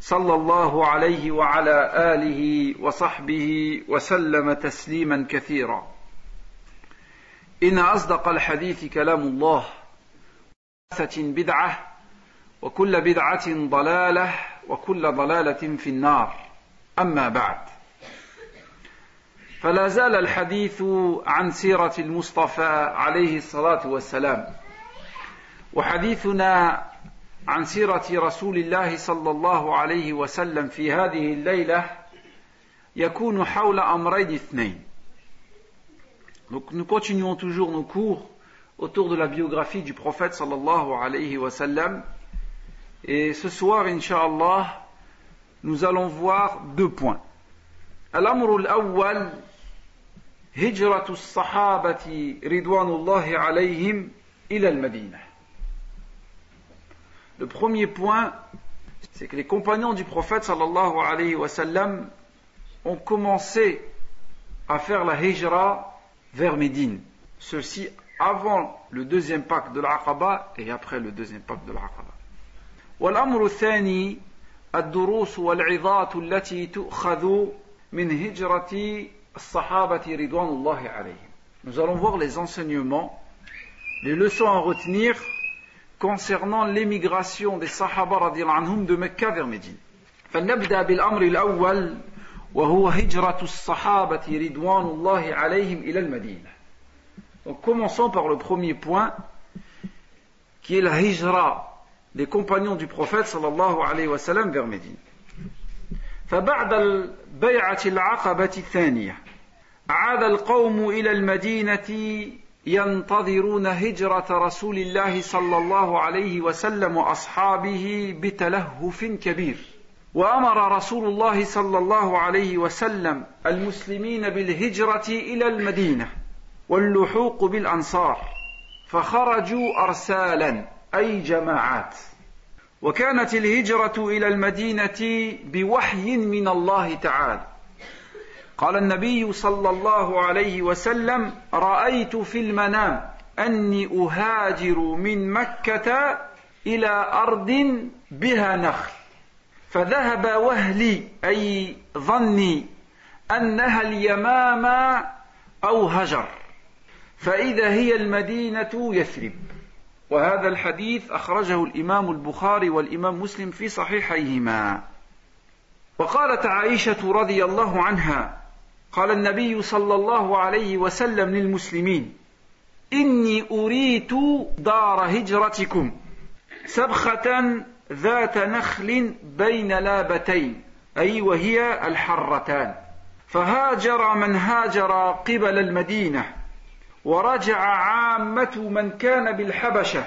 صلى الله عليه وعلى آله وصحبه وسلم تسليما كثيرا. إن أصدق الحديث كلام الله بدعة وكل بدعة ضلالة وكل ضلالة في النار. أما بعد فلا زال الحديث عن سيرة المصطفى عليه الصلاة والسلام وحديثنا عن سيرة رسول الله صلى الله عليه وسلم في هذه الليلة يكون حول أمرين اثنين Donc nous continuons toujours nos cours autour de la biographie du prophète sallallahu alayhi wa sallam. Et ce soir, inshallah, nous allons voir deux points. الأمر الأول هجرة الصحابة رضوان الله عليهم إلى المدينة. Le premier point, c'est que les compagnons du prophète sallallahu alayhi wa sallam ont commencé à faire la hijra vers Médine. Ceci avant le deuxième pacte de l'Aqaba et après le deuxième pacte de l'Aqaba. والأمر الثاني الدروس والعظات التي تؤخذ من هجرة الصحابة رضوان الله عليهم. Nous allons voir les enseignements, les leçons à retenir concernant l'émigration des Sahaba anhum de Mecca vers Médine. فلنبدأ بالأمر الأول وهو هجرة الصحابة رضوان الله عليهم إلى المدينة. Donc commençons par le premier point qui est la hijra des compagnons du prophète sallallahu alayhi wa sallam vers Médine. فبعد البيعة العقبة الثانية عاد القوم إلى المدينة ينتظرون هجرة رسول الله صلى الله عليه وسلم وأصحابه بتلهف كبير. وأمر رسول الله صلى الله عليه وسلم المسلمين بالهجرة إلى المدينة واللحوق بالأنصار فخرجوا أرسالا أي جماعات. وكانت الهجرة إلى المدينة بوحي من الله تعالى. قال النبي صلى الله عليه وسلم رأيت في المنام أني أهاجر من مكة إلى أرض بها نخل. فذهب وهلي أي ظني أنها اليمامة أو هجر. فإذا هي المدينة يثرب. وهذا الحديث أخرجه الإمام البخاري والإمام مسلم في صحيحيهما. وقالت عائشة رضي الله عنها قال النبي صلى الله عليه وسلم للمسلمين إني أريت دار هجرتكم سبخة ذات نخل بين لابتين أي وهي الحرتان. فهاجر من هاجر قبل المدينة ورجع عامة من كان بالحبشة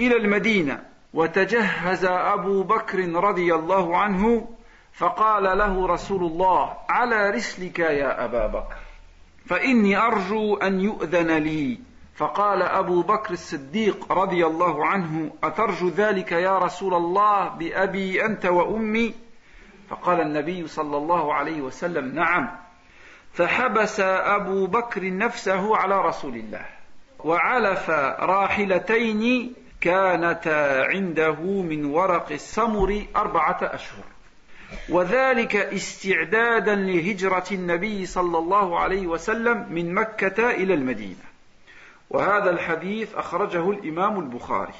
إلى المدينة وتجهز أبو بكر رضي الله عنه فقال له رسول الله على رسلك يا أبا بكر فإني أرجو أن يؤذن لي. فقال أبو بكر الصديق رضي الله عنه أترجو ذلك يا رسول الله بأبي أنت وأمي؟ فقال النبي صلى الله عليه وسلم نعم. فحبس أبو بكر نفسه على رسول الله وعلف راحلتين كانتا عنده من ورق السمر أربعة أشهر. وذلك استعدادا لهجرة النبي صلى الله عليه وسلم من مكة إلى المدينة وهذا الحديث أخرجه الإمام البخاري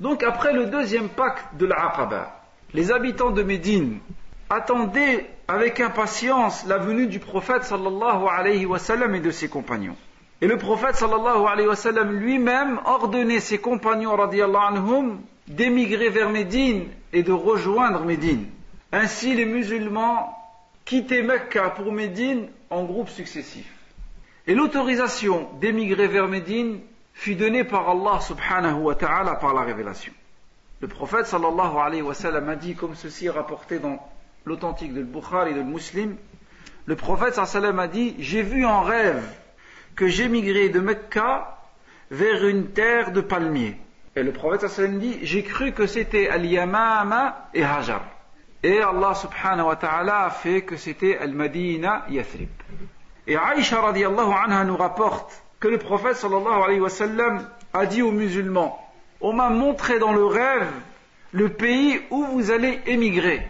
Donc après le deuxième pacte de l'Aqaba, les habitants de Médine attendaient avec impatience la venue du prophète sallallahu alayhi wa sallam et de ses compagnons. Et le prophète sallallahu alayhi wa sallam lui-même ordonnait ses compagnons radiallahu anhum d'émigrer vers Médine et de rejoindre Médine. Ainsi, les musulmans quittaient Mecca pour Médine en groupes successifs. Et l'autorisation d'émigrer vers Médine fut donnée par Allah subhanahu wa ta'ala par la révélation. Le prophète sallallahu alayhi wa a dit, comme ceci est rapporté dans l'authentique de Bukhari et de Muslim, le prophète sallam a dit J'ai vu en rêve que j'émigrais de Mecca vers une terre de palmiers. Et le prophète sallam dit J'ai cru que c'était Al-Yamama et Hajar. Et Allah subhanahu wa ta'ala a fait que c'était Al-Madina Yathrib. Et Aïcha radiallahu anha nous rapporte que le prophète a dit aux musulmans On m'a montré dans le rêve le pays où vous allez émigrer.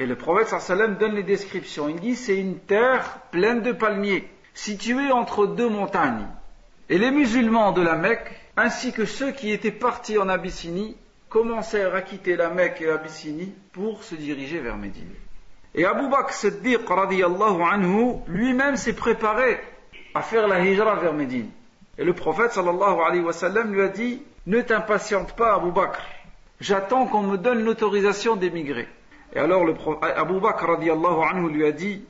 Et le prophète donne les descriptions. Il dit c'est une terre pleine de palmiers, située entre deux montagnes. Et les musulmans de la Mecque, ainsi que ceux qui étaient partis en Abyssinie, commencèrent à quitter la Mecque et l'Abyssinie pour se diriger vers Médine. Et Abu Bakr Siddiq anhu, lui-même s'est préparé à faire la hijra vers Médine. Et le prophète sallallahu alayhi wa lui a dit Ne t'impatiente pas Abu Bakr, j'attends qu'on me donne l'autorisation d'émigrer. Et alors le Abu Bakr anhu lui a dit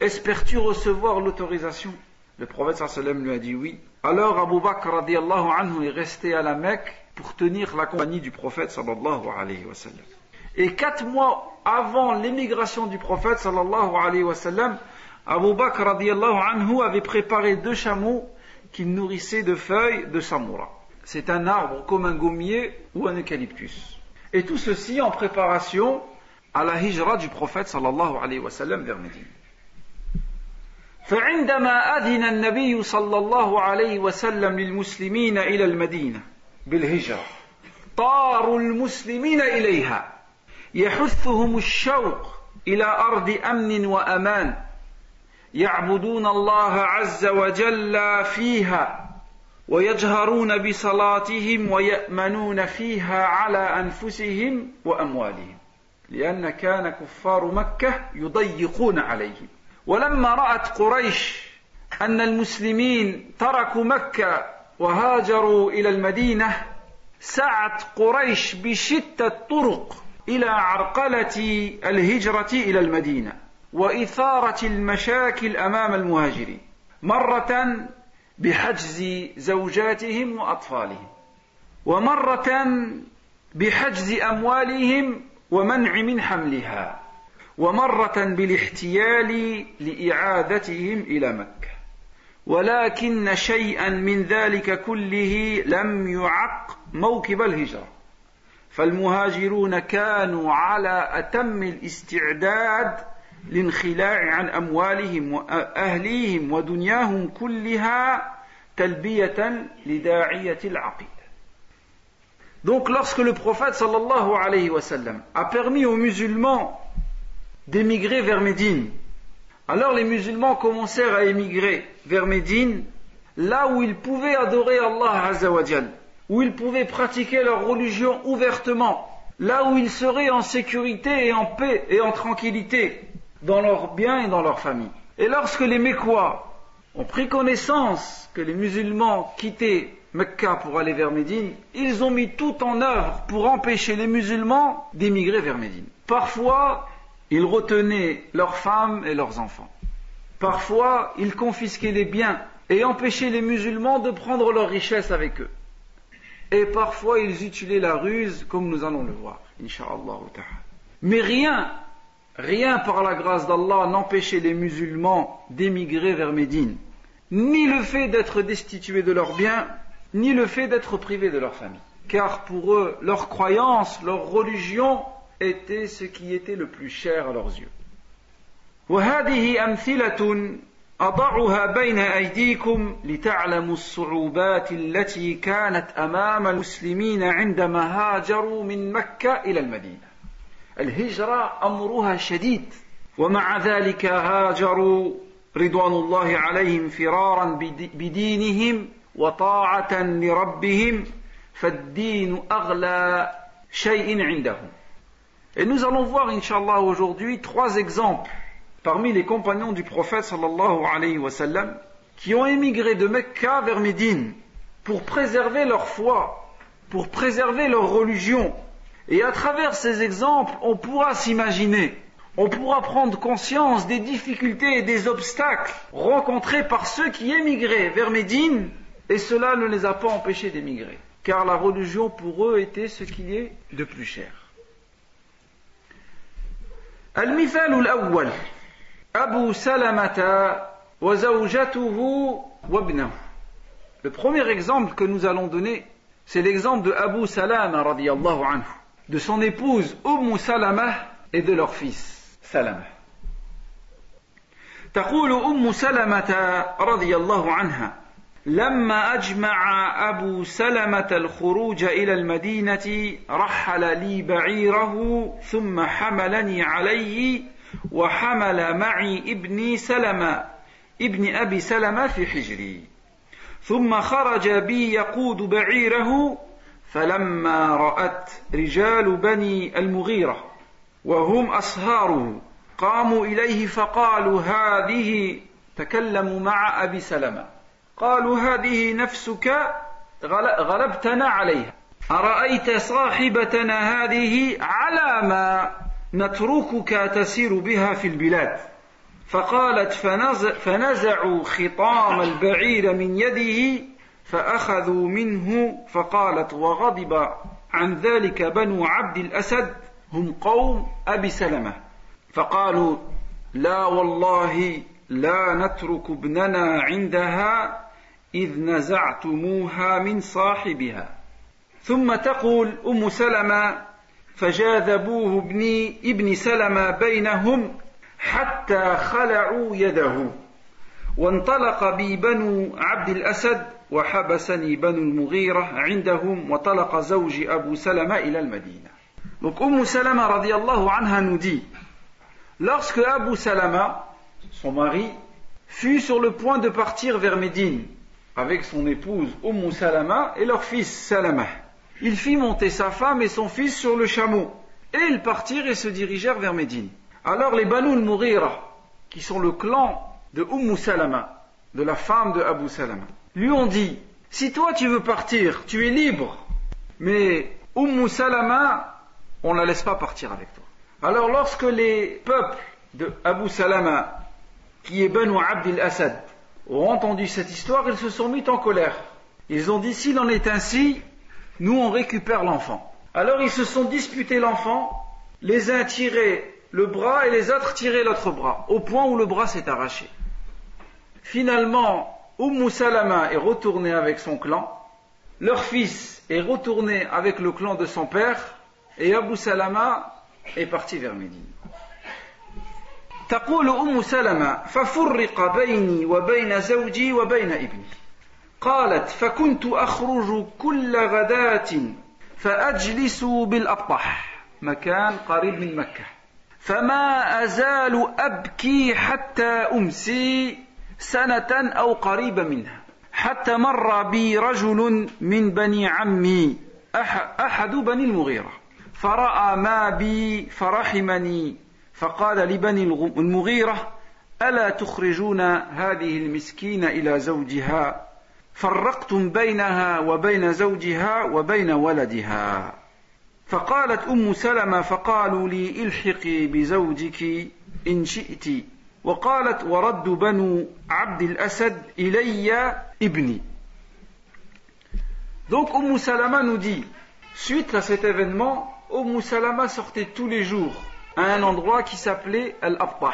Espères-tu recevoir l'autorisation? Le prophète sallam lui a dit oui. Alors Abu Bakr anhu est resté à la Mecque pour tenir la compagnie du prophète sallallahu alayhi wa sallam. Et quatre mois avant l'émigration du prophète sallallahu alayhi wa sallam, Abu Bakr anhu avait préparé deux chameaux qu'il nourrissait de feuilles de samoura. C'est un arbre comme un gommier ou un eucalyptus. Et tout ceci en préparation à la hijra du prophète sallallahu alayhi wa sallam vers Médine. فعندما أذن النبي صلى الله عليه وسلم للمسلمين إلى المدينة بالهجرة. طاروا المسلمين إليها. يحثهم الشوق إلى أرض أمن وأمان. يعبدون الله عز وجل فيها ويجهرون بصلاتهم ويأمنون فيها على أنفسهم وأموالهم. لأن كان كفار مكة يضيقون عليهم. ولما رأت قريش أن المسلمين تركوا مكة وهاجروا إلى المدينة سعت قريش بشتى الطرق إلى عرقلة الهجرة إلى المدينة وإثارة المشاكل أمام المهاجرين مرة بحجز زوجاتهم وأطفالهم ومرة بحجز أموالهم ومنع من حملها ومرة بالاحتيال لإعادتهم إلى مكة. ولكن شيئا من ذلك كله لم يعق موكب الهجرة. فالمهاجرون كانوا على أتم الاستعداد لانخلاع عن أموالهم وأهليهم ودنياهم كلها تلبية لداعية العقيدة. Donc lorsque le prophète sallallahu alayhi wa sallam a permis aux musulmans d'émigrer vers Médine, alors les musulmans commencèrent à émigrer vers Médine, là où ils pouvaient adorer Allah azawajal, où ils pouvaient pratiquer leur religion ouvertement, là où ils seraient en sécurité et en paix et en tranquillité dans leurs biens et dans leur famille. Et lorsque les Mécois ont pris connaissance que les musulmans quittaient Mecca pour aller vers Médine, ils ont mis tout en œuvre pour empêcher les musulmans d'émigrer vers Médine. Parfois, ils retenaient leurs femmes et leurs enfants. Parfois, ils confisquaient les biens et empêchaient les musulmans de prendre leurs richesses avec eux. Et parfois, ils utilisaient la ruse, comme nous allons le voir. Mais rien, rien par la grâce d'Allah n'empêchait les musulmans d'émigrer vers Médine. Ni le fait d'être destitués de leurs biens, ni le fait d'être privés de leur famille. Car pour eux, leur croyance, leur religion était ce qui était le plus cher à leurs yeux. وهذه أمثلة أضعها بين أيديكم لتعلموا الصعوبات التي كانت أمام المسلمين عندما هاجروا من مكة إلى المدينة. الهجرة أمرها شديد ومع ذلك هاجروا رضوان الله عليهم فرارا بدينهم وطاعة لربهم فالدين أغلى شيء عندهم Et nous allons voir, inshallah, aujourd'hui, trois exemples parmi les compagnons du prophète sallallahu alayhi wa sallam qui ont émigré de Mecca vers Médine pour préserver leur foi, pour préserver leur religion. Et à travers ces exemples, on pourra s'imaginer, on pourra prendre conscience des difficultés et des obstacles rencontrés par ceux qui émigraient vers Médine et cela ne les a pas empêchés d'émigrer, car la religion pour eux était ce qui est de plus cher. المثال الأول أبو سلمة وزوجته وابنه Le premier exemple que nous allons donner, c'est l'exemple de Abu Salama radiallahu anhu, de son épouse Umm Salama et de leur fils Salama. تقول أم سلمة رضي الله عنها لما أجمع أبو سلمة الخروج إلى المدينة رحل لي بعيره ثم حملني عليه وحمل معي ابني سلمة ابن أبي سلمة في حجري. ثم خرج بي يقود بعيره فلما رأت رجال بني المغيرة وهم أصهاره قاموا إليه فقالوا هذه تكلموا مع أبي سلمة. قالوا هذه نفسك غلبتنا عليها. أرأيت صاحبتنا هذه على ما نتركك تسير بها في البلاد؟ فقالت فنزعوا خطام البعير من يده فأخذوا منه فقالت وغضب عن ذلك بنو عبد الأسد هم قوم أبي سلمة. فقالوا لا والله لا نترك ابننا عندها إذ نزعتموها من صاحبها. ثم تقول أم سلمة فجاذبوه ابني ابن سلمة بينهم حتى خلعوا يده. وانطلق بي بنو عبد الأسد وحبسني بنو المغيرة عندهم وطلق زوج أبو سلمة إلى المدينة. Donc Umm Salama radiallahu anha nous dit Lorsque Abu Salama, son mari, fut sur le point de partir vers Médine avec son épouse Umm Salama et leur fils Salama, il fit monter sa femme et son fils sur le chameau et ils partirent et se dirigèrent vers Médine. Alors les Banu al-Mughira, qui sont le clan de Umm Salama, de la femme de Abu Salama, lui ont dit Si toi tu veux partir, tu es libre, mais Umm Salama, on ne la laisse pas partir avec toi. Alors lorsque les peuples de Abu Salama, qui est Banu Abdil Assad, ont entendu cette histoire, ils se sont mis en colère. Ils ont dit, s'il en est ainsi, nous on récupère l'enfant. Alors ils se sont disputés l'enfant, les uns tiraient le bras et les autres tiraient l'autre bras, au point où le bras s'est arraché. Finalement, Umm Salama est retourné avec son clan, leur fils est retourné avec le clan de son père, et Abu Salama est parti vers Médine. تقول أم سلمة ففرق بيني وبين زوجي وبين ابني. قالت فكنت أخرج كل غداة فأجلس بالأبطح مكان قريب من مكة. فما أزال أبكي حتى أمسي سنة أو قريب منها. حتى مر بي رجل من بني عمي أحد بني المغيرة. فرأى ما بي فرحمني. فقال لبني المغيرة ألا تخرجون هذه المسكين إلى زوجها؟ فرقتم بينها وبين زوجها وبين ولدها. فقالت أم سلمة فقالوا لي إلحقي بزوجك إن شئت. وقالت ورد بنو عبد الأسد إلي ابني. Donc Umm Salama nous dit, suite à cet événement, Umm Salama sortait tous les jours à un endroit qui s'appelait Al-Abtah,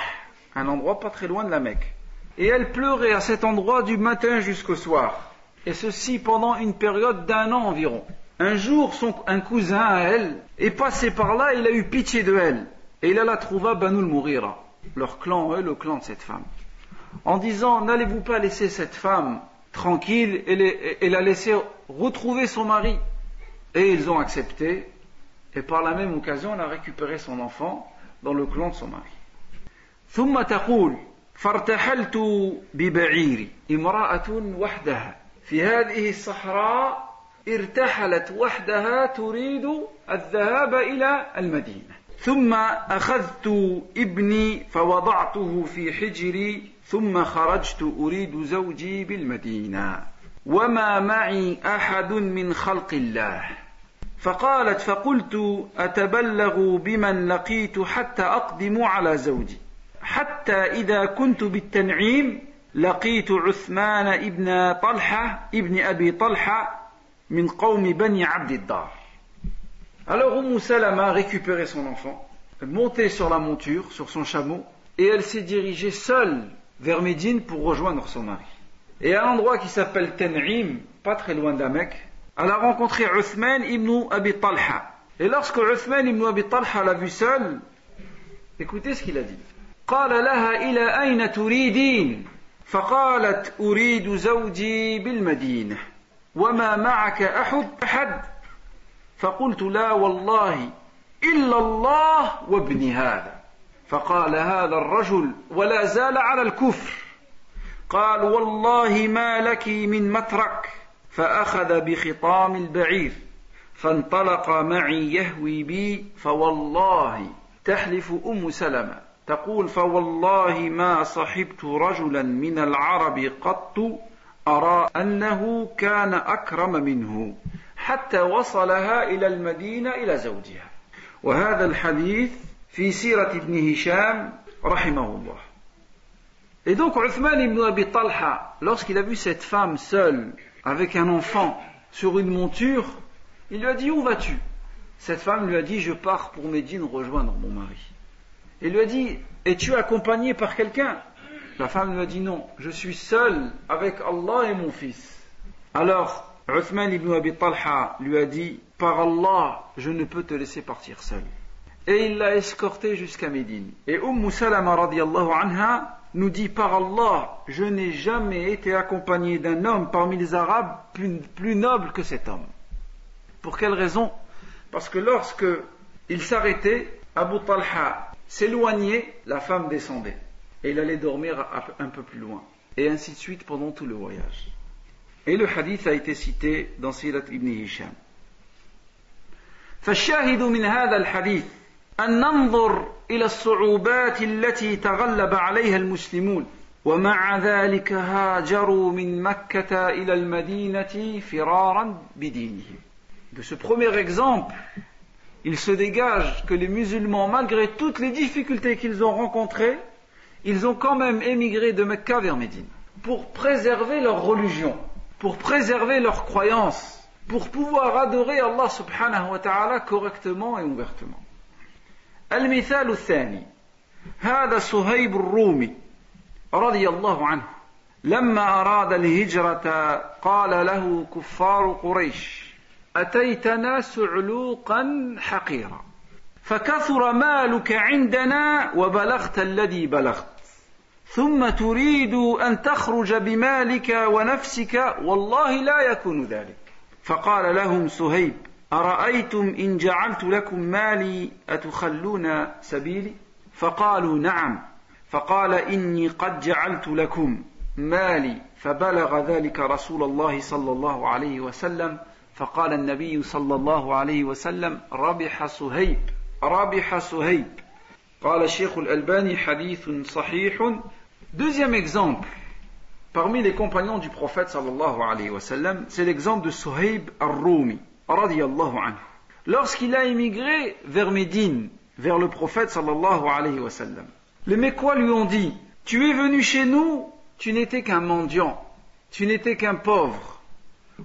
un endroit pas très loin de la Mecque. Et elle pleurait à cet endroit du matin jusqu'au soir. Et ceci pendant une période d'un an environ. Un jour, son, un cousin à elle est passé par là, il a eu pitié de elle. Et il alla trouver Banu al-Mourira, leur clan, eux, le clan de cette femme. En disant, n'allez-vous pas laisser cette femme tranquille et, et la laisser retrouver son mari? Et ils ont accepté et par la même occasion elle a récupéré son enfant dans le clan de son mari. ثم تقول فارتحلت ببعيري امرأة وحدها في هذه الصحراء ارتحلت وحدها تريد الذهاب إلى المدينة ثم أخذت ابني فوضعته في حجري ثم خرجت أريد زوجي بالمدينة وما معي أحد من خلق الله فقالت فقلت أتبلغ بمن لقيت حتى أقدم على زوجي حتى إذا كنت بالتنعيم لقيت عثمان ابن طلحة ابن أبي طلحة من قوم بني عبد الدار Alors Umm Salama a récupéré son enfant, monté sur la monture, sur son chameau, et elle s'est dirigée seule vers Médine pour rejoindre son mari. Et à un endroit qui s'appelle Ten'im, pas très loin d'Amek, elle a rencontré Uthman ibn Abi Talha. Et lorsque Uthman ibn Abi Talha l'a vue seule, écoutez ce qu'il a dit. قال لها إلى أين تريدين فقالت أريد زوجي بالمدينة وما معك أحد أحد فقلت لا والله إلا الله وابن هذا فقال هذا الرجل ولا زال على الكفر قال والله ما لك من مترك فأخذ بخطام البعير فانطلق معي يهوي بي فوالله تحلف أم سلمة. تقول فوالله ما صحبت رجلا من العرب قط أرى أنه كان أكرم منه حتى وصلها إلى المدينة إلى زوجها. وهذا الحديث في سيرة ابن هشام رحمه الله. Et donc Uthman ibn Abi Talha, lorsqu'il a vu cette femme seule avec un enfant sur une monture, il lui a dit Où vas-tu? Cette femme lui a dit Je pars pour Médine rejoindre mon mari. Il lui a dit Es-tu accompagné par quelqu'un? La femme lui a dit Non, je suis seule avec Allah et mon fils. Alors Uthman ibn Abi Talha lui a dit Par Allah, je ne peux te laisser partir seul. Et il l'a escorté jusqu'à Médine. Et Umm Salama radiallahu anha nous dit par Allah, je n'ai jamais été accompagné d'un homme parmi les Arabes plus, noble que cet homme. Pour quelle raison Parce que lorsque il s'arrêtait, Abu Talha s'éloignait, la femme descendait. Et il allait dormir un peu plus loin. Et ainsi de suite pendant tout le voyage. Et le hadith a été cité dans Sirat ibn Hisham. فالشاهد من هذا الحديث أن ننظر إلى الصعوبات التي تغلب عليها المسلمون ومع ذلك هاجروا من مكة إلى المدينة فرارا بدينهم. De ce premier exemple, il se dégage que les musulmans, malgré toutes les difficultés qu'ils ont rencontrées, ils ont quand même émigré de Mecca vers Médine pour préserver leur religion, pour préserver leur croyance, pour pouvoir adorer Allah subhanahu wa ta'ala correctement et ouvertement. المثال الثاني. هذا صهيب الرومي رضي الله عنه لما أراد الهجرة قال له كفار قريش أتيتنا سعلوقا حقيرا فكثر مالك عندنا وبلغت الذي بلغت ثم تريد أن تخرج بمالك ونفسك والله لا يكون ذلك. فقال لهم سهيب أرأيتم إن جعلت لكم مالي أتخلون سبيلي؟ فقالوا نعم. فقال إني قد جعلت لكم مالي. فبلغ ذلك رسول الله صلى الله عليه وسلم. فقال النبي صلى الله عليه وسلم ربح سهيب ربح سهيب قال الشيخ الألباني حديث صحيح. Deuxième exemple, parmi les compagnons du prophète sallallahu alayhi wa sallam, c'est l'exemple de Suhaib al-Rumi. Lorsqu'il a émigré vers Médine, vers le prophète sallallahu alayhi wa sallam, les Mécois lui ont dit Tu es venu chez nous, tu n'étais qu'un mendiant, tu n'étais qu'un pauvre.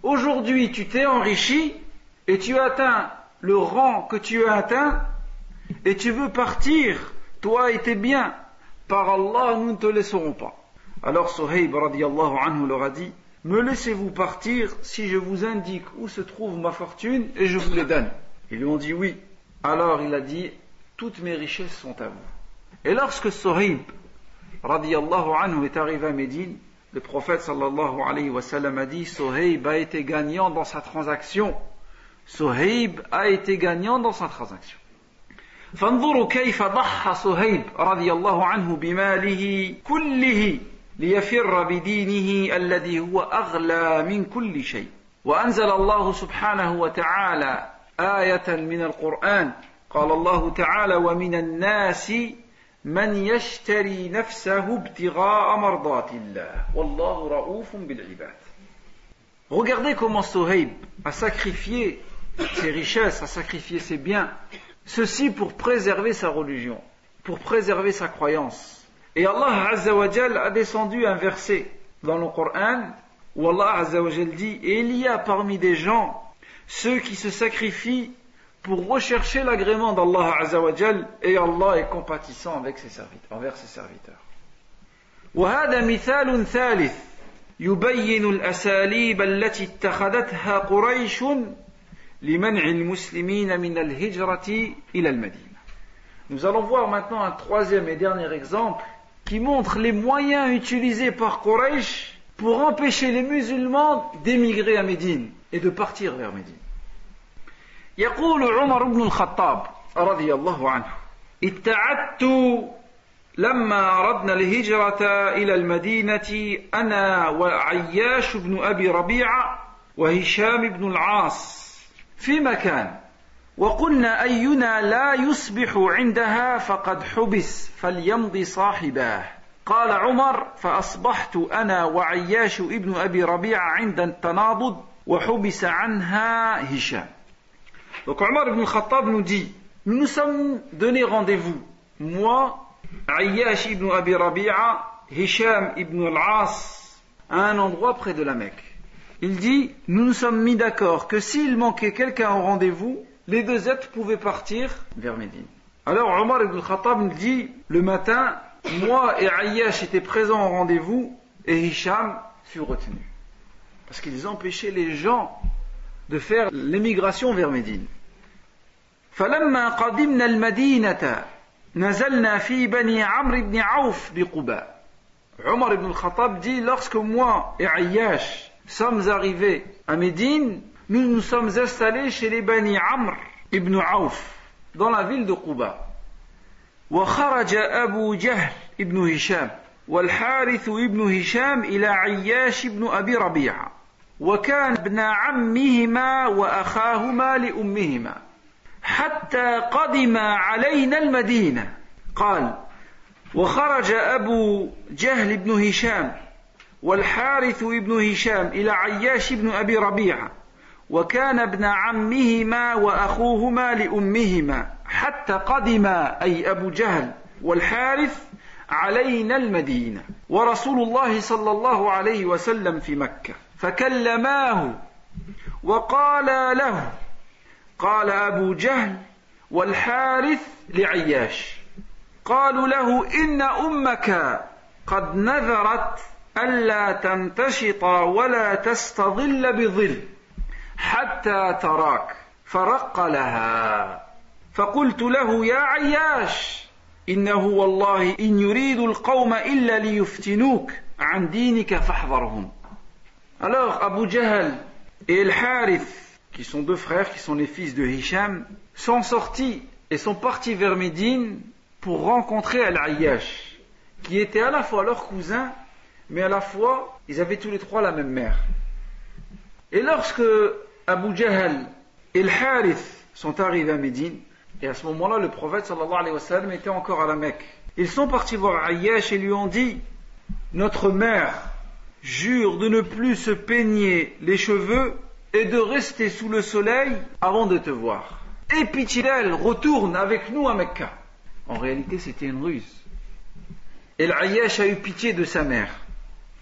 Aujourd'hui, tu t'es enrichi et tu as atteint le rang que tu as atteint et tu veux partir, toi et tes biens. Par Allah, nous ne te laisserons pas. Alors Suhaib radiallahu anhu leur a dit me laissez-vous partir si je vous indique où se trouve ma fortune et je vous les donne Ils lui ont dit oui. Alors il a dit Toutes mes richesses sont à vous. Et lorsque Sohib, radiallahu anhu, est arrivé à Médine, le prophète sallallahu alayhi wa sallam a dit Soheib a été gagnant dans sa transaction. Soheib a été gagnant dans sa transaction. فانظروا كيف ضحى صهيب رضي الله عنه بماله كله ليفر بدينه الذي هو أغلى من كل شيء. وأنزل الله سبحانه وتعالى آية من القرآن. قال الله تعالى ومن الناس من يشتري نفسه ابتغاء مرضات الله. والله رؤوف بالعباد. Regardez comment Soheib a sacrifié ses richesses, a sacrifié ses biens, ceci pour préserver sa religion, pour préserver sa croyance. Et Allah Azzawajal a descendu un verset dans le Coran où Allah Azzawajal dit Et il y a parmi des gens ceux qui se sacrifient pour rechercher l'agrément d'Allah Azzawajal et Allah est compatissant avec ses serviteurs, envers ses serviteurs. وهذا مثال ثالث يبين الأساليب التي اتخذتها قريش لمنع المسلمين من الهجرة إلى المدينة. Nous allons voir maintenant un troisième et dernier exemple qui montre les moyens utilisés par Quraysh pour empêcher les musulmans d'émigrer à Médine et de partir vers Médine. يقول عمر بن الخطاب رضي الله عنه اتعدت لما أردنا الهجرة إلى المدينة أنا وعياش بن أبي ربيعة وهشام بن العاص في مكان وقلنا أينا لا يصبح عندها فقد حبس فليمضي صاحباه قال عمر فأصبحت أنا وعياش ابن أبي ربيعة عند التناضد وحبس عنها هشام Donc Omar ibn Khattab nous dit, nous nous sommes donné rendez-vous, moi, Ayyash ibn Abi Rabi'a, Hisham ibn al-As, à un endroit près de la Mecque. Il dit, nous nous sommes mis d'accord que s'il manquait quelqu'un au rendez-vous, les deux êtres pouvaient partir vers Médine. Alors Omar ibn Khattab nous dit, le matin, moi et Ayyash étaient présents au rendez-vous et Hisham fut retenu. Parce qu'ils empêchaient les gens de faire l'émigration vers Médine. فلما قدمنا المدينة نزلنا في بني عمرو بن عوف بقباء Omar ibn al-Khattab dit lorsque moi et Ayyash sommes arrivés à Médine, nous nous sommes installés chez les Bani Amr ibn Auf dans la ville de Quba. وخرج أبو جهل ابن هشام والحارث ابن هشام إلى عياش بن أبي ربيعة وكان ابن عمهما وأخاهما لأمهما حتى قدم علينا المدينة قال وخرج أبو جهل بن هشام والحارث بن هشام إلى عياش بن أبي ربيعة وكان ابن عمهما وأخوهما لأمهما حتى قدم أي أبو جهل والحارث علينا المدينة ورسول الله صلى الله عليه وسلم في مكة فكلماه وقال له قال أبو جهل والحارث لعياش قالوا له إن أمك قد نذرت ألا تنتشط ولا تستظل بظل. حتى تراك فرق لها فقلت له يا عياش إنه والله إن يريد القوم إلا ليفتنوك عن دينك فاحذرهم Alors Abu Jahl et El Harith qui sont deux frères, qui sont les fils de Hisham, sont sortis et sont partis vers Médine pour rencontrer Al-Ayyash, qui était à la fois leur cousin, mais à la fois, ils avaient tous les trois la même mère. Et lorsque Abu Jahl et Al-Harith sont arrivés à Médine, et à ce moment-là, le prophète sallallahu était encore à la Mecque. Ils sont partis voir Ayyash et lui ont dit, notre mère jure de ne plus se peigner les cheveux et de rester sous le soleil avant de te voir. Et pitié retourne avec nous à Mecca. En réalité, c'était une ruse. Et l'Ayyash a eu pitié de sa mère.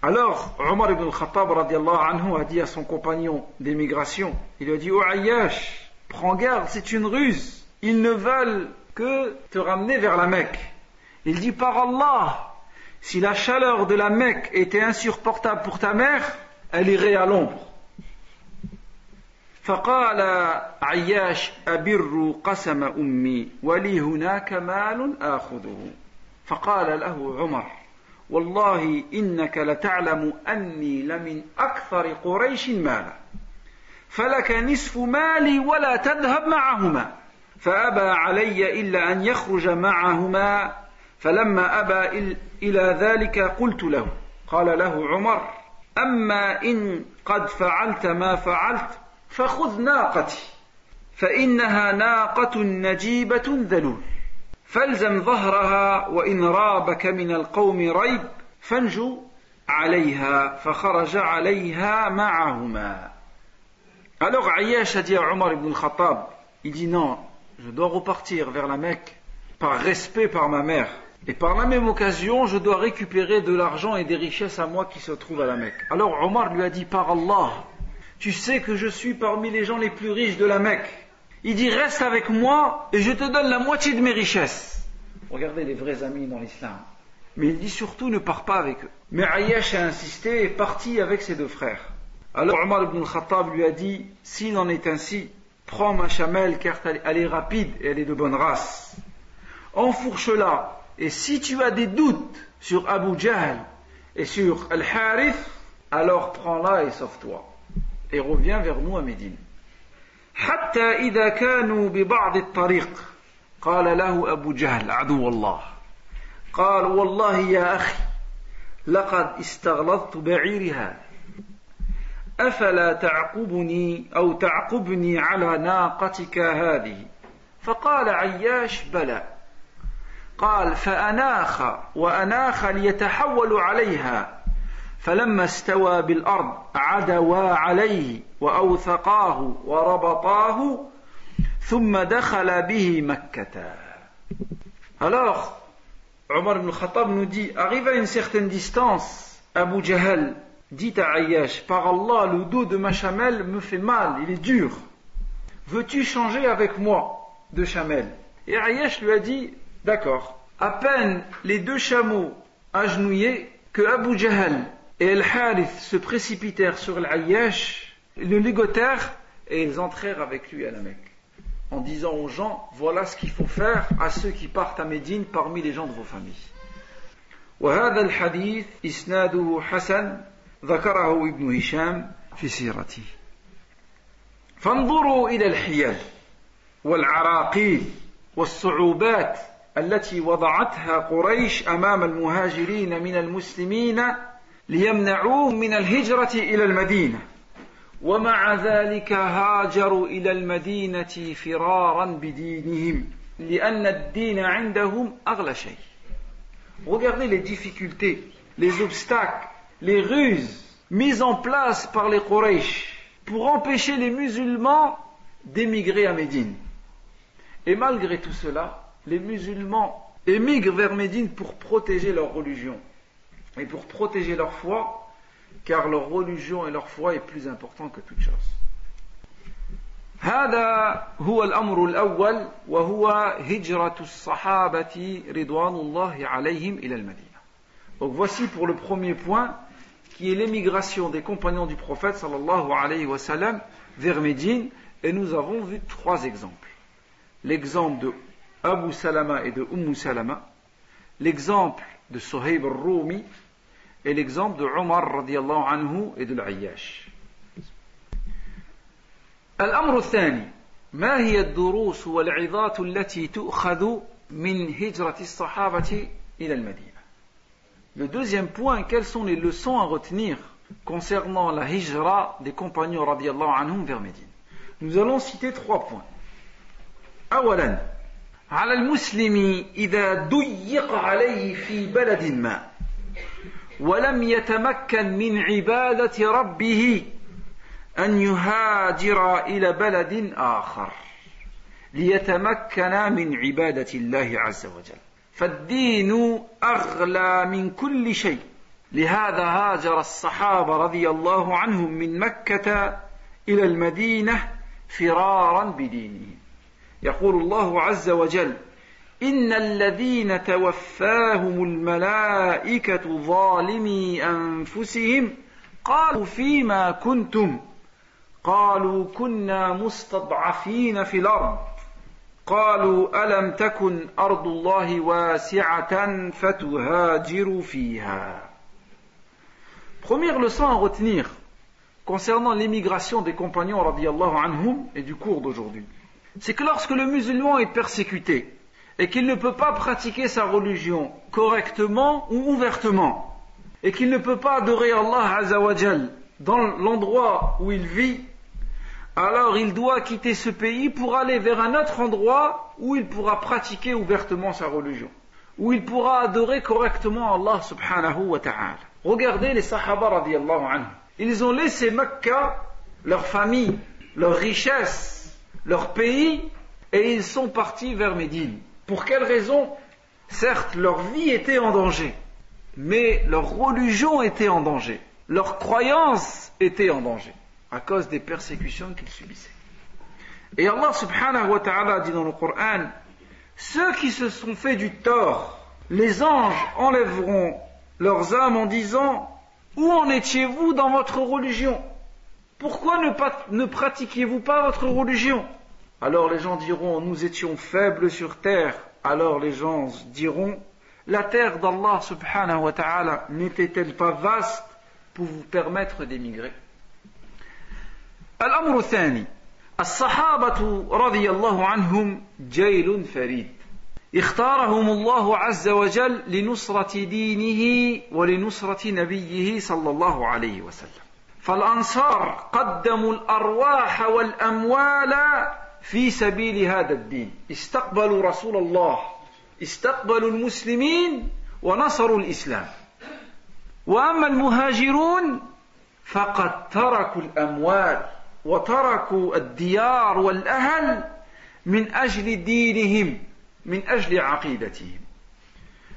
Alors, Omar ibn Khattab anhu a dit à son compagnon d'émigration, il a dit, oh Ayyash, prends garde, c'est une ruse. Ils ne veulent que te ramener vers la Mecque. Il dit, par Allah, si la chaleur de la Mecque était insupportable pour ta mère, elle irait à l'ombre. فقال عياش أبر قسم أمي ولي هناك مال آخذه فقال له عمر والله إنك لتعلم أني لمن أكثر قريش مالا. فلك نصف مالي ولا تذهب معهما. فأبى علي إلا أن يخرج معهما. فلما أبى إلى ذلك قلت له قال له عمر أما إن قد فعلت ما فعلت فخذ ناقتي فإنها ناقة نجيبة ذلول. فالزم ظهرها وإن رابك من القوم ريب فانجو عليها فخرج عليها معهما Alors Ayyash a dit à Omar ibn al-Khattab, il dit non, je dois repartir vers la Mecque par respect par ma mère. Et par la même occasion, je dois récupérer de l'argent et des richesses à moi qui se trouvent à la Mecque. Alors Omar lui a dit, par Allah, tu sais que je suis parmi les gens les plus riches de la Mecque. Il dit reste avec moi et je te donne la moitié de mes richesses. Regardez les vrais amis dans l'islam. Mais il dit surtout ne pars pas avec eux. Mais Ayyash a insisté et est parti avec ses deux frères. Alors Omar ibn al-Khattab lui a dit S'il en est ainsi, prends ma chamelle car elle est rapide et elle est de bonne race. Enfourche-la et si tu as des doutes sur Abu Jahl et sur Al-Harith, alors prends-la et sauve-toi. Et reviens vers nous à Médine. حتى إذا كانوا ببعض الطريق. قال له أبو جهل عدو الله. قال والله يا أخي لقد استغلظت بعيري هذا. أفلا تعقبني أو تعقبني على ناقتك هذه؟ فقال عياش بلى. قال فأناخ وأناخ ليتحول عليها. فلما استوى بالأرض عدوا عليه وأوثقاه وربطاه ثم دخل به مكة Alors, Omar ibn Khattab nous dit, arrivé à une certaine distance, Abu Jahl dit à Ayyash, par Allah, le dos de ma chamelle me fait mal, il est dur. Veux-tu changer avec moi de chamelle Et Ayyash lui a dit, d'accord. À peine les deux chameaux agenouillés que Abu Jahl et Al-Harith se précipitèrent sur l'Ayyash, le ligotèrent et ils entrèrent avec lui à la Mecque. En disant aux gens, voilà ce qu'il faut faire à ceux qui partent à Médine parmi les gens de vos familles. وهذا الحديث إسناده حسن ذكره ابن هشام في سيرته فانظروا إلى الحيل والعراقيل والصعوبات التي وضعتها قريش أمام المهاجرين من المسلمين ليمنعوهم من الهجرة إلى المدينة ومع ذلك هاجروا إلى المدينة فرارا بدينهم لأن الدين عندهم أغلى شيء Regardez les difficultés, les obstacles, les ruses mises en place par les Quraysh pour empêcher les musulmans d'émigrer à Médine. Et malgré tout cela, les musulmans émigrent vers Médine pour protéger leur religion et pour protéger leur foi, car leur religion et leur foi est plus important que toute chose. هذا هو الأمر الأول وهو هجرة الصحابة رضوان الله عليهم إلى المدينة. Donc voici pour le premier point qui est l'émigration des compagnons du prophète sallallahu alayhi wa sallam vers Médine et nous avons vu trois exemples. L'exemple de Abu Salama et de Umm Salama, l'exemple de Suhaib al-Rumi et l'exemple de Omar radiallahu anhu et de l'Ayyash. الأمر الثاني ما هي الدروس والعظات التي تؤخذ من هجرة الصحابة إلى المدينة Le deuxième point, quelles sont les leçons à retenir concernant la hijra des compagnons radiallahu anhum vers Médine Nous allons citer trois points. أولا على المسلم إذا ضيق عليه في بلد ما ولم يتمكن من عبادة ربه أن يهاجر إلى بلد آخر ليتمكن من عبادة الله عز وجل. فالدين أغلى من كل شيء. لهذا هاجر الصحابة رضي الله عنهم من مكة إلى المدينة فرارا بدينهم. يقول الله عز وجل إن الذين توفاهم الملائكة ظالمي أنفسهم قالوا فيما كنتم؟ قالوا كنا مستضعفين في الأرض. قالوا ألم تكن أرض الله واسعة فتهاجروا فيها؟ Première leçon à retenir concernant l'émigration des compagnons radiallahu anhum et du cours d'aujourd'hui, c'est que lorsque le musulman est persécuté et qu'il ne peut pas pratiquer sa religion correctement ou ouvertement, et qu'il ne peut pas adorer Allah azawajal dans l'endroit où il vit, alors il doit quitter ce pays pour aller vers un autre endroit où il pourra pratiquer ouvertement sa religion, où il pourra adorer correctement Allah subhanahu wa ta'ala. Regardez les Sahaba radiallahu anhu. Ils ont laissé Mecca, leur famille, leur richesse, leur pays, et ils sont partis vers Médine. Pour quelle raison? Certes, leur vie était en danger, mais leur religion était en danger, leur croyance était en danger à cause des persécutions qu'ils subissaient. Et Allah subhanahu wa ta'ala dit dans le Coran, ceux qui se sont fait du tort, les anges enlèveront leurs âmes en disant, où en étiez-vous dans votre religion? Pourquoi ne, ne pratiquiez-vous pas votre religion Alors les gens diront, nous étions faibles sur terre. Alors les gens diront, la terre d'Allah subhanahu wa ta'ala n'était-elle pas vaste pour vous permettre d'émigrer الأمر الثاني الصحابة رضي الله عنهم جيل فريد اختارهم الله عز وجل لنصرة دينه ولنصرة نبيه صلى الله عليه وسلم فالأنصار قدموا الأرواح والأموال في سبيل هذا الدين. استقبلوا رسول الله استقبلوا المسلمين ونصروا الإسلام. وأما المهاجرون فقد تركوا الأموال وتركوا الديار والأهل من أجل دينهم من أجل عقيدتهم.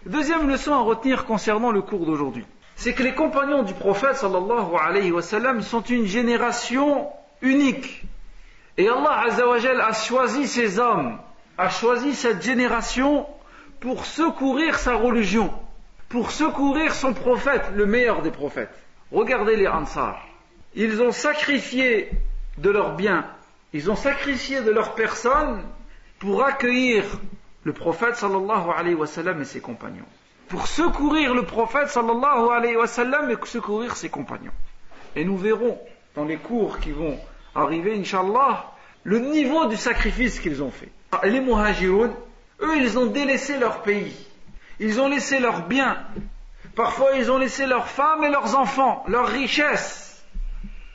Deuxième leçon à retenir concernant le cours d'aujourd'hui, c'est que les compagnons du prophète sallallahu sont une génération unique. Et Allah azawajal a choisi ces hommes, a choisi cette génération pour secourir sa religion, pour secourir son prophète, le meilleur des prophètes. Regardez les Ansar. Ils ont sacrifié de leurs biens, ils ont sacrifié de leur personne pour accueillir le prophète sallallahu et ses compagnons. Pour secourir le prophète sallallahu alayhi wa sallam et secourir ses compagnons. Et nous verrons dans les cours qui vont arriver, inshallah, le niveau du sacrifice qu'ils ont fait. Les muhajiroun, eux, ils ont délaissé leur pays. Ils ont laissé leurs biens. Parfois, ils ont laissé leurs femmes et leurs enfants, leurs richesses.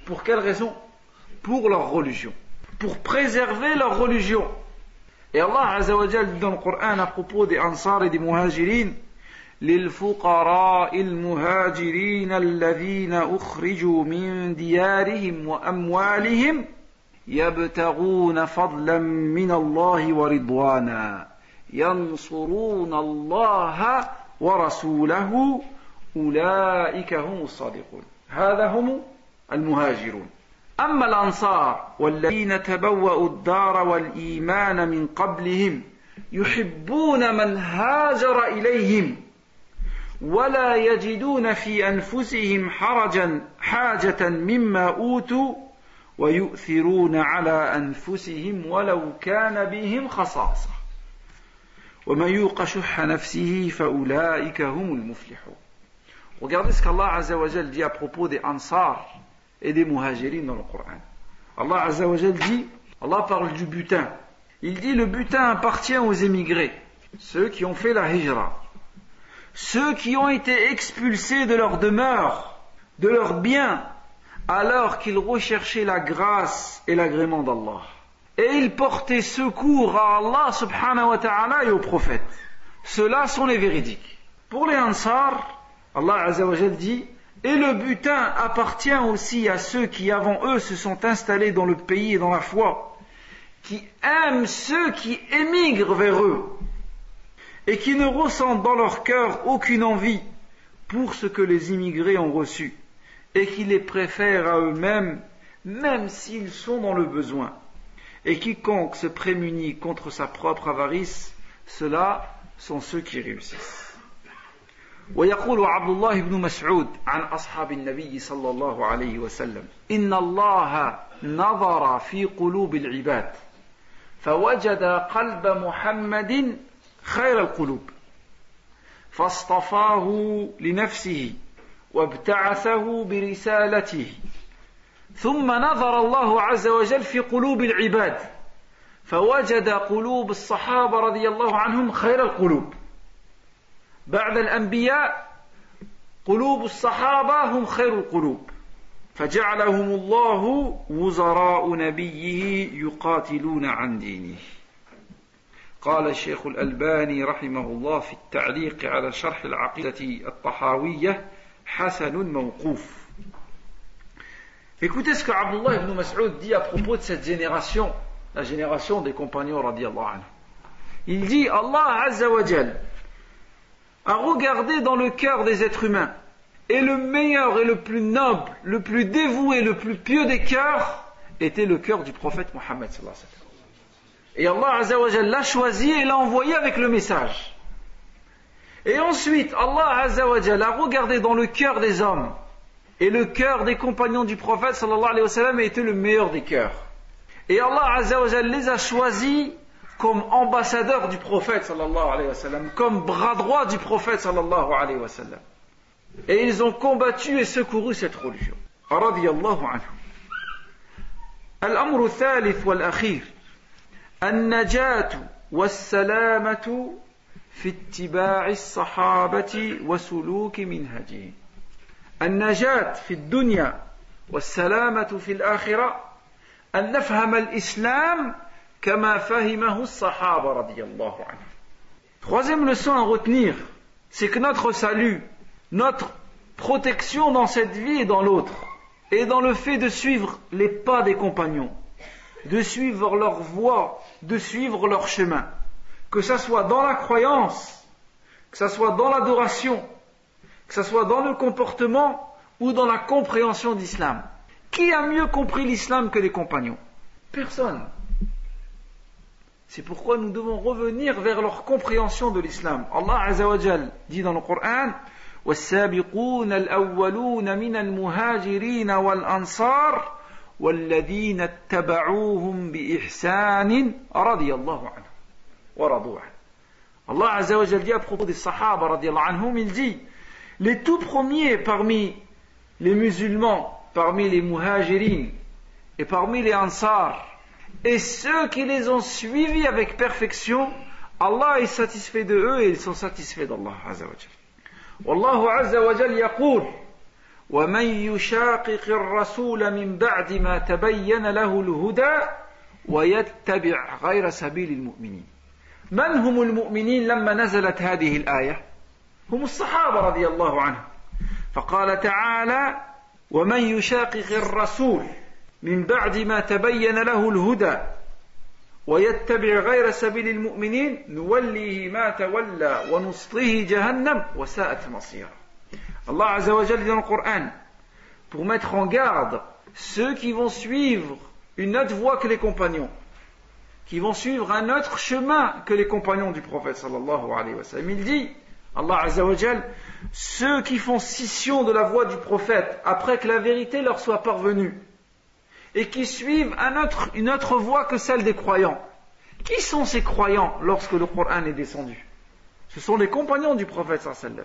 Pour quelle raison? Pour leur religion, pour préserver leur religion. Et Allah Azzawajal dit dans le Coran à propos des Ansar et des Muhajirin, للفقراء المهاجرين الذين أخرجوا من ديارهم وأموالهم يبتغون فضلا من الله ورضوانا ينصرون الله ورسوله أولئك هم الصادقون هذا هم المهاجرون. أما الأنصار والذين تبوأوا الدار والإيمان من قبلهم يحبون من هاجر إليهم. ولا يجدون في أنفسهم حرجا حاجة مما أوتوا ويؤثرون على أنفسهم ولو كان بهم خصاصة ومن يوق شح نفسه فأولئك هم المفلحون Regardez ce qu'Allah Azza wa Jal dit à propos des Ansar et des muhajirin dans le Coran. Allah Azzawajal dit, Allah parle du butin. Il dit le butin appartient aux émigrés, ceux qui ont fait la hijra, ceux qui ont été expulsés de leur demeure, de leurs biens, alors qu'ils recherchaient la grâce et l'agrément d'Allah. Et ils portaient secours à Allah subhanahu wa ta'ala et aux prophètes. Ceux-là sont les véridiques. Pour les Ansar, Allah Azzawajal dit, et le butin appartient aussi à ceux qui avant eux se sont installés dans le pays et dans la foi, qui aiment ceux qui émigrent vers eux, et qui ne ressentent dans leur cœur aucune envie pour ce que les immigrés ont reçu, et qui les préfèrent à eux-mêmes, même s'ils sont dans le besoin. Et quiconque se prémunit contre sa propre avarice, ceux-là sont ceux qui réussissent. ويقول عبد الله بن مسعود عن اصحاب النبي صلى الله عليه وسلم ان الله نظر في قلوب العباد فوجد قلب محمد خير القلوب. فاصطفاه لنفسه وابتعثه برسالته. ثم نظر الله عز وجل في قلوب العباد فوجد قلوب الصحابة رضي الله عنهم خير القلوب. بعد الأنبياء قلوب الصحابة هم خير القلوب. فجعلهم الله وزراء نبيه يقاتلون عن دينه. قال الشيخ الألباني رحمه الله في التعليق على شرح العقيدة الطحاوية حسن موقوف Écoutez ce que Abdullah ibn Mas'ud dit à propos de cette génération, la génération des compagnons radiallahu anhu. Il dit Allah Azza wa Jal à regarder dans le cœur des êtres humains. Et le meilleur et le plus noble, le plus dévoué, le plus pieux des cœurs était le cœur du prophète Mohammed. Et Allah Azzawajal l'a choisi et l'a envoyé avec le message. Et ensuite, Allah Azzawajal a regardé dans le cœur des hommes. Et le cœur des compagnons du prophète sallallahu alayhi wa sallam était le meilleur des cœurs. Et Allah Azzawajal les a choisis comme ambassadeurs du prophète sallallahu alayhi wa sallam, comme bras droit du prophète sallallahu alayhi wa sallam. Et ils ont combattu et secouru cette religion. رضي الله عنه الأمر الثالث والأخير النجاة والسلامة في اتباع الصحابة وسلوك منهجهم النجاة في الدنيا والسلامة في الآخرة أن نفهم الإسلام كما فهمه الصحابة رضي الله عنهم Troisième leçon à retenir, c'est que notre salut, notre protection dans cette vie et dans l'autre, est dans le fait de suivre les pas des compagnons, de suivre leur voie, de suivre leur chemin, que ce soit dans la croyance, que ce soit dans l'adoration, que ce soit dans le comportement ou dans la compréhension d'islam. Qui a mieux compris l'islam que les compagnons Personne. C'est pourquoi nous devons revenir vers leur compréhension de l'islam. Allah Azzawajal dit dans le Coran والسابقون الأولون من المهاجرين والأنصار والذين اتبعوهم بإحسان رضي الله عنهم ورضوا عنه Allah Azza wa dit à des Sahaba radiallahu anhum, il les tout premiers parmi les musulmans, parmi les muhajirin et parmi les ansar, et ceux qui les ont suivis avec perfection, Allah est satisfait de eux et ils sont satisfaits d'Allah Azza wa والله عز وجل يقول ومن يشاقق الرسول من بعد ما تبين له الهدى ويتبع غير سبيل المؤمنين. من هم المؤمنين لما نزلت هذه الآية؟ هم الصحابة رضي الله عنهم. فقال تعالى ومن يشاقق الرسول من بعد ما تبين له الهدى ويتبع غير سبيل المؤمنين نوليه ما تولى ونصله جهنم وساءت مصيرا Allah Azza wa Jalla dit dans le Coran pour mettre en garde ceux qui vont suivre une autre voie que les compagnons qui vont suivre un autre chemin que les compagnons du prophète sallallahu alayhi wa sallam il dit Allah Azza wa Jalla ceux qui font scission de la voie du prophète après que la vérité leur soit parvenue et qui suivent une autre voie que celle des croyants. Qui sont ces croyants lorsque le Coran est descendu? Ce sont les compagnons du prophète sallam.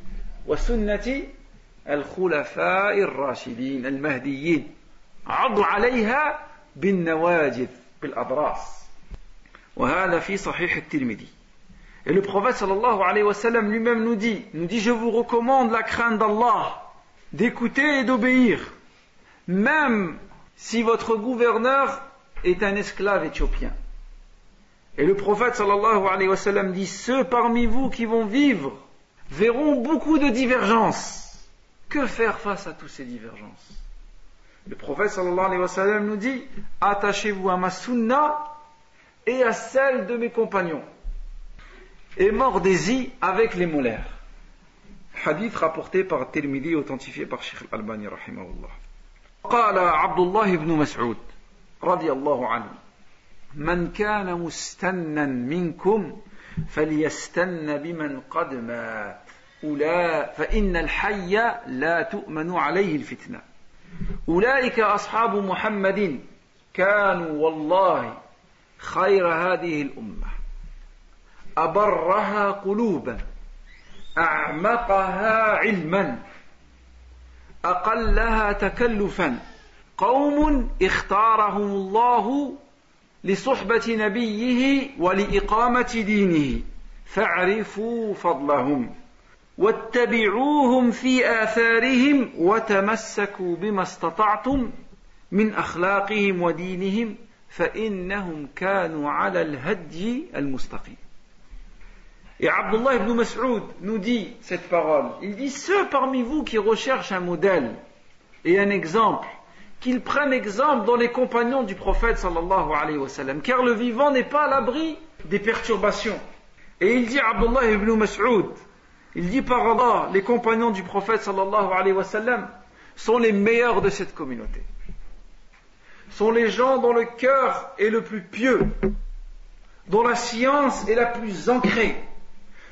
وسنة الخلفاء الراشدين المهديين عضوا عليها بالنواجذ بالأضراس وهذا في صحيح الترمذي Et le prophète sallallahu alayhi wa sallam lui-même nous dit, nous dit, je vous recommande la crainte d'Allah, d'écouter et d'obéir. même si votre gouverneur est un esclave éthiopien. Et le prophète sallallahu alayhi wa sallam dit Ceux parmi vous qui vont vivre verront beaucoup de divergences. Que faire face à toutes ces divergences Le prophète sallallahu alayhi wa sallam nous dit Attachez-vous à ma sunna et à celle de mes compagnons. Et mordez-y avec les molaires. Hadith rapporté par Tirmidhi, authentifié par Sheikh Al-Albani rahimahullah. قال عبد الله بن مسعود رضي الله عنه من كان مستنا منكم فليستن بمن قد مات أولا فإن الحي لا تؤمن عليه الفتنة. أولئك أصحاب محمد كانوا والله خير هذه الأمة. أبرها قلوبا أعمقها علما أقلها تكلفا. قوم اختارهم الله لصحبة نبيه ولإقامة دينه. فاعرفوا فضلهم. واتبعوهم في آثارهم وتمسكوا بما استطعتم من أخلاقهم ودينهم فإنهم كانوا على الهدي المستقيم Et Abdullah ibn Mas'ud nous dit cette parole. Il dit ceux parmi vous qui recherchent un modèle et un exemple, qu'ils prennent exemple dans les compagnons du prophète sallallahu alayhi wa sallam, car le vivant n'est pas à l'abri des perturbations. Et il dit Abdullah ibn Mas'ud, il dit par Allah, les compagnons du prophète sallallahu alayhi wa sallam sont les meilleurs de cette communauté. Sont les gens dont le cœur est le plus pieux, dont la science est la plus ancrée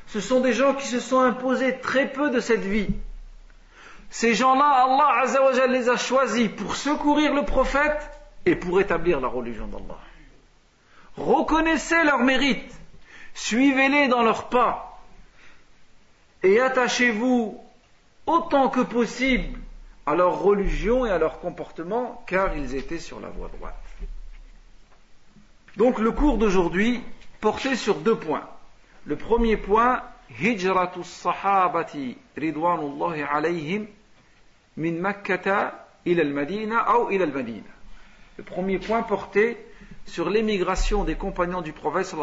ce sont des gens qui se sont imposés très peu de cette vie. Ces gens-là, Allah Azzawajal les a choisis pour secourir le prophète et pour établir la religion d'Allah. Reconnaissez leurs mérites, suivez-les dans leurs pas et attachez-vous autant que possible à leur religion et à leur comportement car ils étaient sur la voie droite. Donc le cours d'aujourd'hui portait sur deux points. Le premier point, hijratu sahabati ridwanullahi alayhim min Makkata ila al-Madina ou ila al-Madina. Le premier point portait sur l'émigration des compagnons du prophète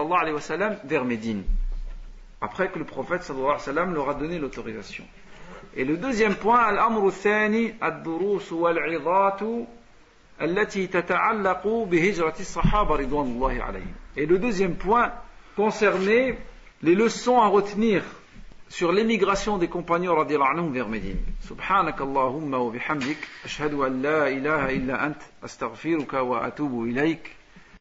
vers Médine Après que le prophète sallallahu alayhi wa sallam leur a donné l'autorisation. Et le deuxième point, al-amru thani, ad-durus wal-'idhat التي تتعلق بهجرة الصحابة رضوان الله عليهم. Et le deuxième point concernait les leçons à retenir sur l'émigration des compagnons radiallahu anhum vers Médine. سبحانك اللهم وبحمدك أشهد أن لا إله إلا أنت أستغفرك وأتوب إليك